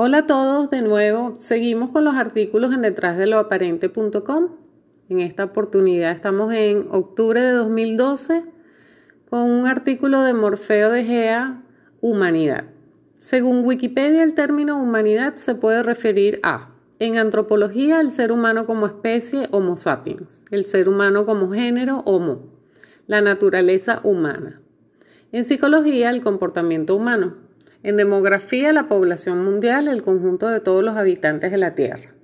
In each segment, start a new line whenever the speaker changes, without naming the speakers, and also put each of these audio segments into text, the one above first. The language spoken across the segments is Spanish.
Hola a todos, de nuevo seguimos con los artículos en detrás de lo aparente.com. En esta oportunidad estamos en octubre de 2012 con un artículo de Morfeo de Gea, Humanidad. Según Wikipedia, el término humanidad se puede referir a, en antropología, el ser humano como especie, Homo sapiens, el ser humano como género, Homo, la naturaleza humana. En psicología, el comportamiento humano, en demografía, la población mundial, el conjunto de todos los habitantes de la Tierra.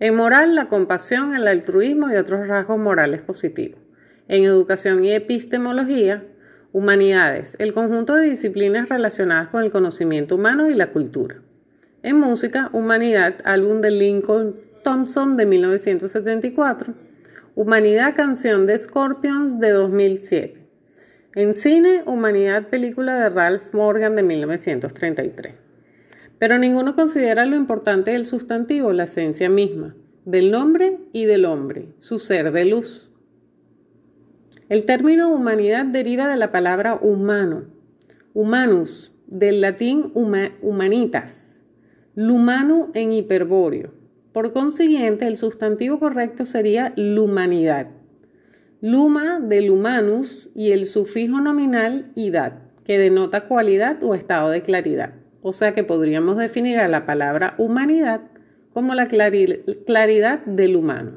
En moral, la compasión, el altruismo y otros rasgos morales positivos. En educación y epistemología, humanidades, el conjunto de disciplinas relacionadas con el conocimiento humano y la cultura. En música, Humanidad, álbum de Lincoln Thompson de 1974. Humanidad, canción de Scorpions de 2007. En cine, Humanidad, película de Ralph Morgan de 1933. Pero ninguno considera lo importante del sustantivo, la esencia misma, del nombre y del hombre, su ser de luz. El término humanidad deriva de la palabra humano, humanus, del latín humanitas, lumano en hiperbóreo. Por consiguiente, el sustantivo correcto sería l'humanidad luma del humanus y el sufijo nominal idad, que denota cualidad o estado de claridad. O sea que podríamos definir a la palabra humanidad como la claridad del humano,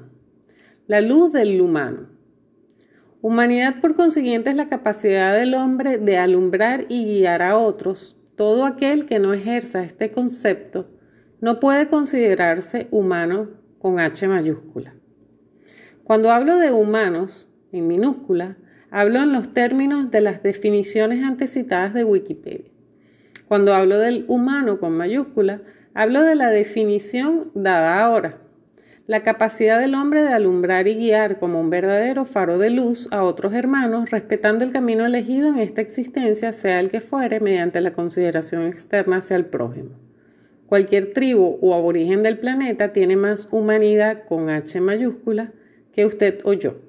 la luz del humano. Humanidad, por consiguiente, es la capacidad del hombre de alumbrar y guiar a otros. Todo aquel que no ejerza este concepto no puede considerarse humano con H mayúscula. Cuando hablo de humanos, en minúscula, hablo en los términos de las definiciones antecitadas de Wikipedia. Cuando hablo del humano con mayúscula, hablo de la definición dada ahora. La capacidad del hombre de alumbrar y guiar como un verdadero faro de luz a otros hermanos, respetando el camino elegido en esta existencia, sea el que fuere, mediante la consideración externa hacia el prójimo. Cualquier tribu o aborigen del planeta tiene más humanidad con H mayúscula que usted o yo.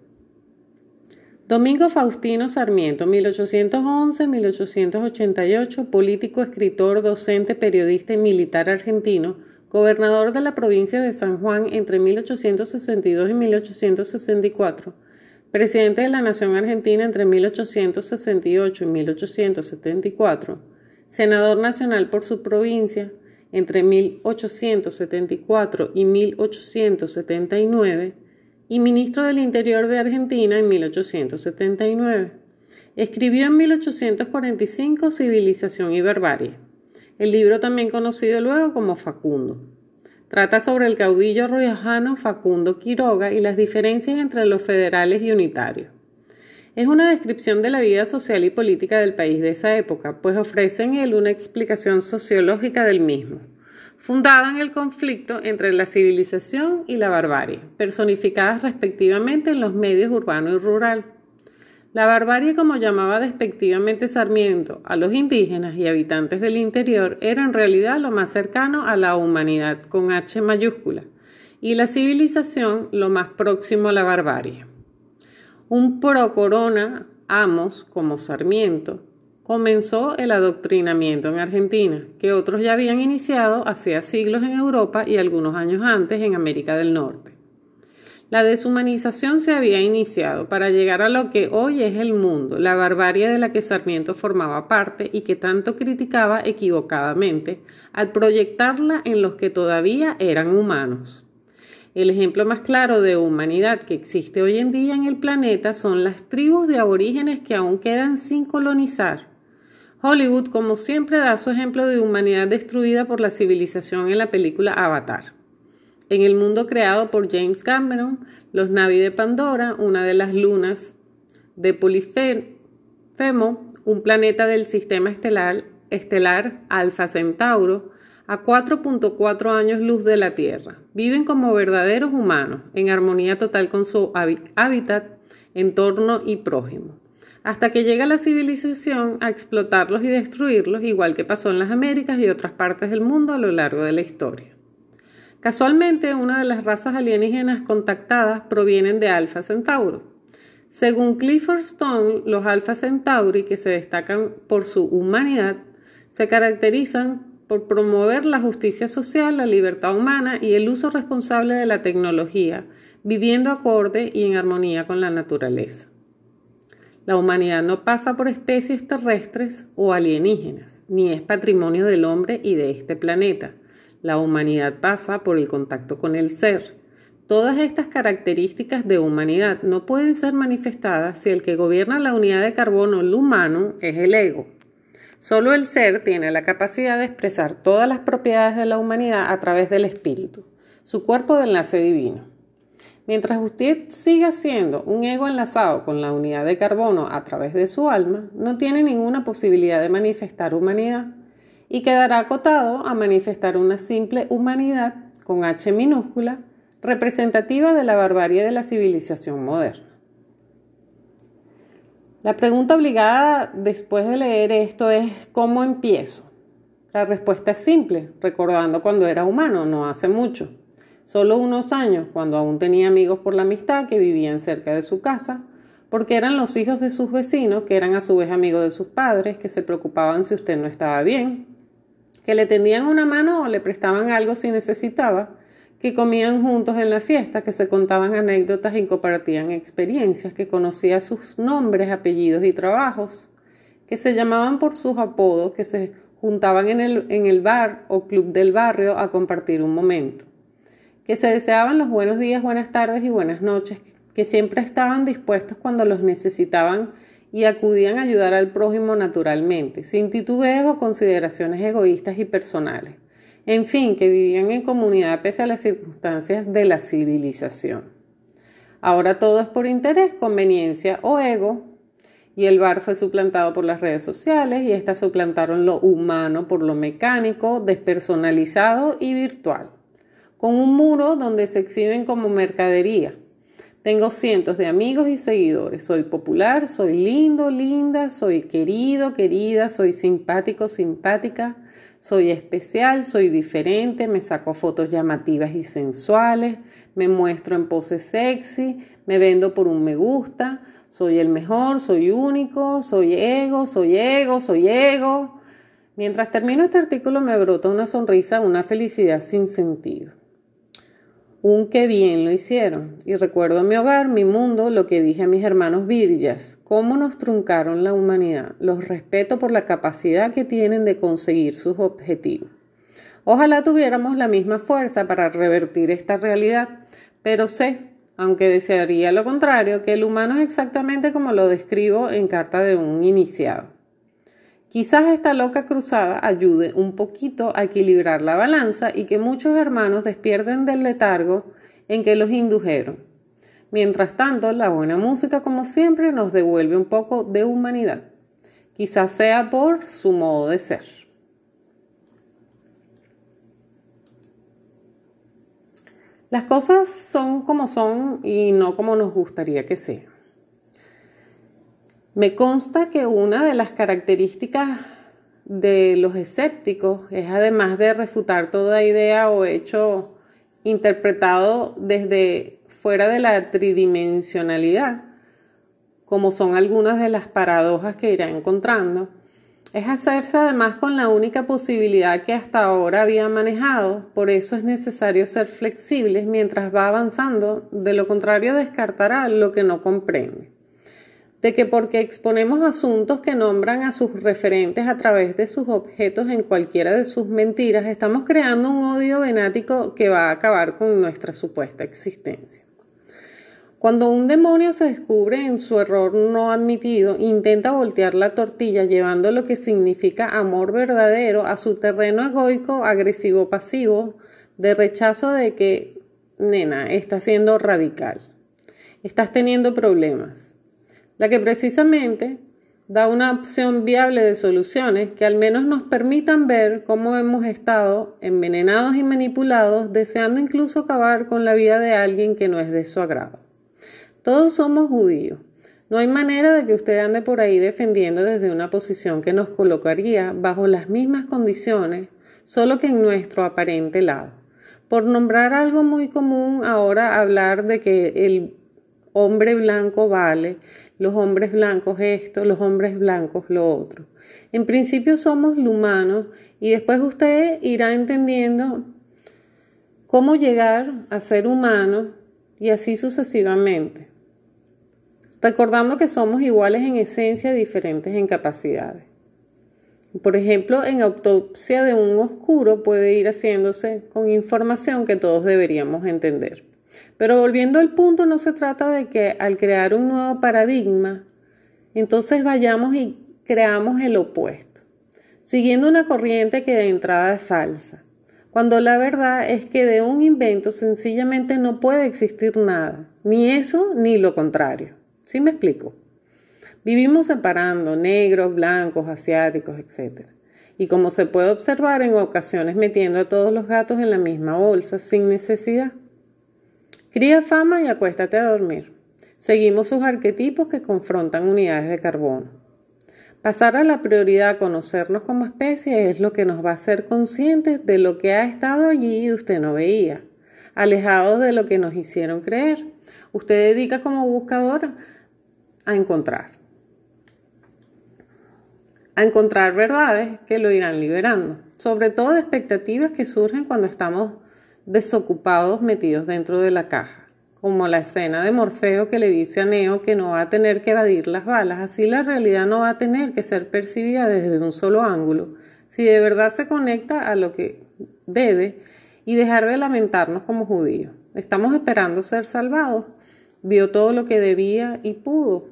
Domingo Faustino Sarmiento, 1811-1888, político, escritor, docente, periodista y militar argentino, gobernador de la provincia de San Juan entre 1862 y 1864, presidente de la Nación Argentina entre 1868 y 1874, senador nacional por su provincia entre 1874 y 1879, y ministro del Interior de Argentina en 1879. Escribió en 1845 Civilización y Barbarie, el libro también conocido luego como Facundo. Trata sobre el caudillo riojano Facundo Quiroga y las diferencias entre los federales y unitarios. Es una descripción de la vida social y política del país de esa época, pues ofrece en él una explicación sociológica del mismo fundada en el conflicto entre la civilización y la barbarie, personificadas respectivamente en los medios urbano y rural. La barbarie, como llamaba despectivamente Sarmiento a los indígenas y habitantes del interior, era en realidad lo más cercano a la humanidad con H mayúscula, y la civilización lo más próximo a la barbarie. Un pro corona, Amos, como Sarmiento, comenzó el adoctrinamiento en Argentina, que otros ya habían iniciado hacía siglos en Europa y algunos años antes en América del Norte. La deshumanización se había iniciado para llegar a lo que hoy es el mundo, la barbarie de la que Sarmiento formaba parte y que tanto criticaba equivocadamente al proyectarla en los que todavía eran humanos. El ejemplo más claro de humanidad que existe hoy en día en el planeta son las tribus de aborígenes que aún quedan sin colonizar Hollywood, como siempre, da su ejemplo de humanidad destruida por la civilización en la película Avatar. En el mundo creado por James Cameron, los Navi de Pandora, una de las lunas de Polifemo, un planeta del sistema estelar, estelar Alfa Centauro, a 4.4 años luz de la Tierra. Viven como verdaderos humanos, en armonía total con su hábitat, entorno y prójimo hasta que llega la civilización a explotarlos y destruirlos, igual que pasó en las Américas y otras partes del mundo a lo largo de la historia. Casualmente, una de las razas alienígenas contactadas provienen de Alpha Centauro. Según Clifford Stone, los Alpha Centauri, que se destacan por su humanidad, se caracterizan por promover la justicia social, la libertad humana y el uso responsable de la tecnología, viviendo acorde y en armonía con la naturaleza. La humanidad no pasa por especies terrestres o alienígenas, ni es patrimonio del hombre y de este planeta. La humanidad pasa por el contacto con el ser. Todas estas características de humanidad no pueden ser manifestadas si el que gobierna la unidad de carbono, el humano, es el ego. Solo el ser tiene la capacidad de expresar todas las propiedades de la humanidad a través del espíritu, su cuerpo de enlace divino. Mientras usted siga siendo un ego enlazado con la unidad de carbono a través de su alma, no tiene ninguna posibilidad de manifestar humanidad y quedará acotado a manifestar una simple humanidad con H minúscula, representativa de la barbarie de la civilización moderna. La pregunta obligada después de leer esto es ¿cómo empiezo? La respuesta es simple, recordando cuando era humano, no hace mucho. Solo unos años, cuando aún tenía amigos por la amistad que vivían cerca de su casa, porque eran los hijos de sus vecinos, que eran a su vez amigos de sus padres, que se preocupaban si usted no estaba bien, que le tendían una mano o le prestaban algo si necesitaba, que comían juntos en la fiesta, que se contaban anécdotas y compartían experiencias, que conocía sus nombres, apellidos y trabajos, que se llamaban por sus apodos, que se juntaban en el, en el bar o club del barrio a compartir un momento que se deseaban los buenos días, buenas tardes y buenas noches, que siempre estaban dispuestos cuando los necesitaban y acudían a ayudar al prójimo naturalmente, sin titubeos o consideraciones egoístas y personales. En fin, que vivían en comunidad pese a las circunstancias de la civilización. Ahora todo es por interés, conveniencia o ego, y el bar fue suplantado por las redes sociales y estas suplantaron lo humano por lo mecánico, despersonalizado y virtual con un muro donde se exhiben como mercadería. Tengo cientos de amigos y seguidores. Soy popular, soy lindo, linda, soy querido, querida, soy simpático, simpática, soy especial, soy diferente, me saco fotos llamativas y sensuales, me muestro en pose sexy, me vendo por un me gusta, soy el mejor, soy único, soy ego, soy ego, soy ego. Mientras termino este artículo me brota una sonrisa, una felicidad sin sentido. Un bien lo hicieron. Y recuerdo mi hogar, mi mundo, lo que dije a mis hermanos virgas, cómo nos truncaron la humanidad. Los respeto por la capacidad que tienen de conseguir sus objetivos. Ojalá tuviéramos la misma fuerza para revertir esta realidad, pero sé, aunque desearía lo contrario, que el humano es exactamente como lo describo en carta de un iniciado. Quizás esta loca cruzada ayude un poquito a equilibrar la balanza y que muchos hermanos despierten del letargo en que los indujeron. Mientras tanto, la buena música, como siempre, nos devuelve un poco de humanidad. Quizás sea por su modo de ser. Las cosas son como son y no como nos gustaría que sean. Me consta que una de las características de los escépticos es además de refutar toda idea o hecho interpretado desde fuera de la tridimensionalidad, como son algunas de las paradojas que irá encontrando, es hacerse además con la única posibilidad que hasta ahora había manejado, por eso es necesario ser flexibles mientras va avanzando, de lo contrario descartará lo que no comprende de que porque exponemos asuntos que nombran a sus referentes a través de sus objetos en cualquiera de sus mentiras, estamos creando un odio venático que va a acabar con nuestra supuesta existencia. Cuando un demonio se descubre en su error no admitido, intenta voltear la tortilla llevando lo que significa amor verdadero a su terreno egoico, agresivo, pasivo, de rechazo de que, nena, está siendo radical, estás teniendo problemas la que precisamente da una opción viable de soluciones que al menos nos permitan ver cómo hemos estado envenenados y manipulados, deseando incluso acabar con la vida de alguien que no es de su agrado. Todos somos judíos. No hay manera de que usted ande por ahí defendiendo desde una posición que nos colocaría bajo las mismas condiciones, solo que en nuestro aparente lado. Por nombrar algo muy común ahora hablar de que el hombre blanco vale, los hombres blancos esto, los hombres blancos lo otro. En principio somos humanos y después usted irá entendiendo cómo llegar a ser humano y así sucesivamente, recordando que somos iguales en esencia y diferentes en capacidades. Por ejemplo, en autopsia de un oscuro puede ir haciéndose con información que todos deberíamos entender. Pero volviendo al punto, no se trata de que al crear un nuevo paradigma, entonces vayamos y creamos el opuesto, siguiendo una corriente que de entrada es falsa, cuando la verdad es que de un invento sencillamente no puede existir nada, ni eso ni lo contrario. ¿Sí me explico? Vivimos separando negros, blancos, asiáticos, etc. Y como se puede observar en ocasiones metiendo a todos los gatos en la misma bolsa sin necesidad. Cría fama y acuéstate a dormir. Seguimos sus arquetipos que confrontan unidades de carbono. Pasar a la prioridad a conocernos como especie es lo que nos va a hacer conscientes de lo que ha estado allí y usted no veía, alejados de lo que nos hicieron creer. Usted dedica como buscador a encontrar a encontrar verdades que lo irán liberando, sobre todo de expectativas que surgen cuando estamos desocupados metidos dentro de la caja, como la escena de Morfeo que le dice a Neo que no va a tener que evadir las balas, así la realidad no va a tener que ser percibida desde un solo ángulo, si de verdad se conecta a lo que debe y dejar de lamentarnos como judíos. Estamos esperando ser salvados. Vio todo lo que debía y pudo,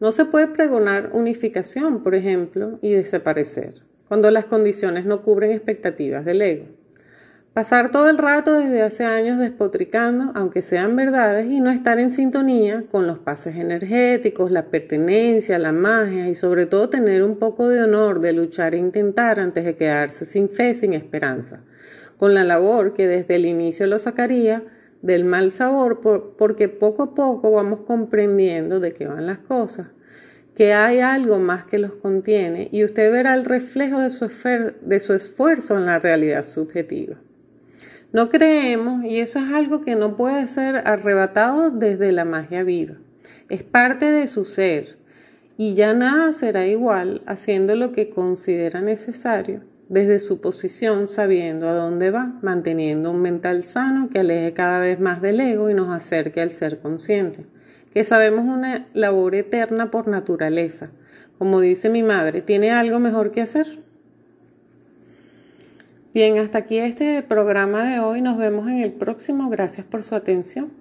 no se puede pregonar unificación, por ejemplo, y desaparecer, cuando las condiciones no cubren expectativas del ego. Pasar todo el rato desde hace años despotricando, aunque sean verdades, y no estar en sintonía con los pases energéticos, la pertenencia, la magia y sobre todo tener un poco de honor de luchar e intentar antes de quedarse sin fe, sin esperanza, con la labor que desde el inicio lo sacaría del mal sabor porque poco a poco vamos comprendiendo de qué van las cosas, que hay algo más que los contiene y usted verá el reflejo de su, de su esfuerzo en la realidad subjetiva. No creemos y eso es algo que no puede ser arrebatado desde la magia viva. Es parte de su ser y ya nada será igual haciendo lo que considera necesario desde su posición sabiendo a dónde va, manteniendo un mental sano que aleje cada vez más del ego y nos acerque al ser consciente, que sabemos una labor eterna por naturaleza. Como dice mi madre, ¿tiene algo mejor que hacer? Bien, hasta aquí este programa de hoy. Nos vemos en el próximo. Gracias por su atención.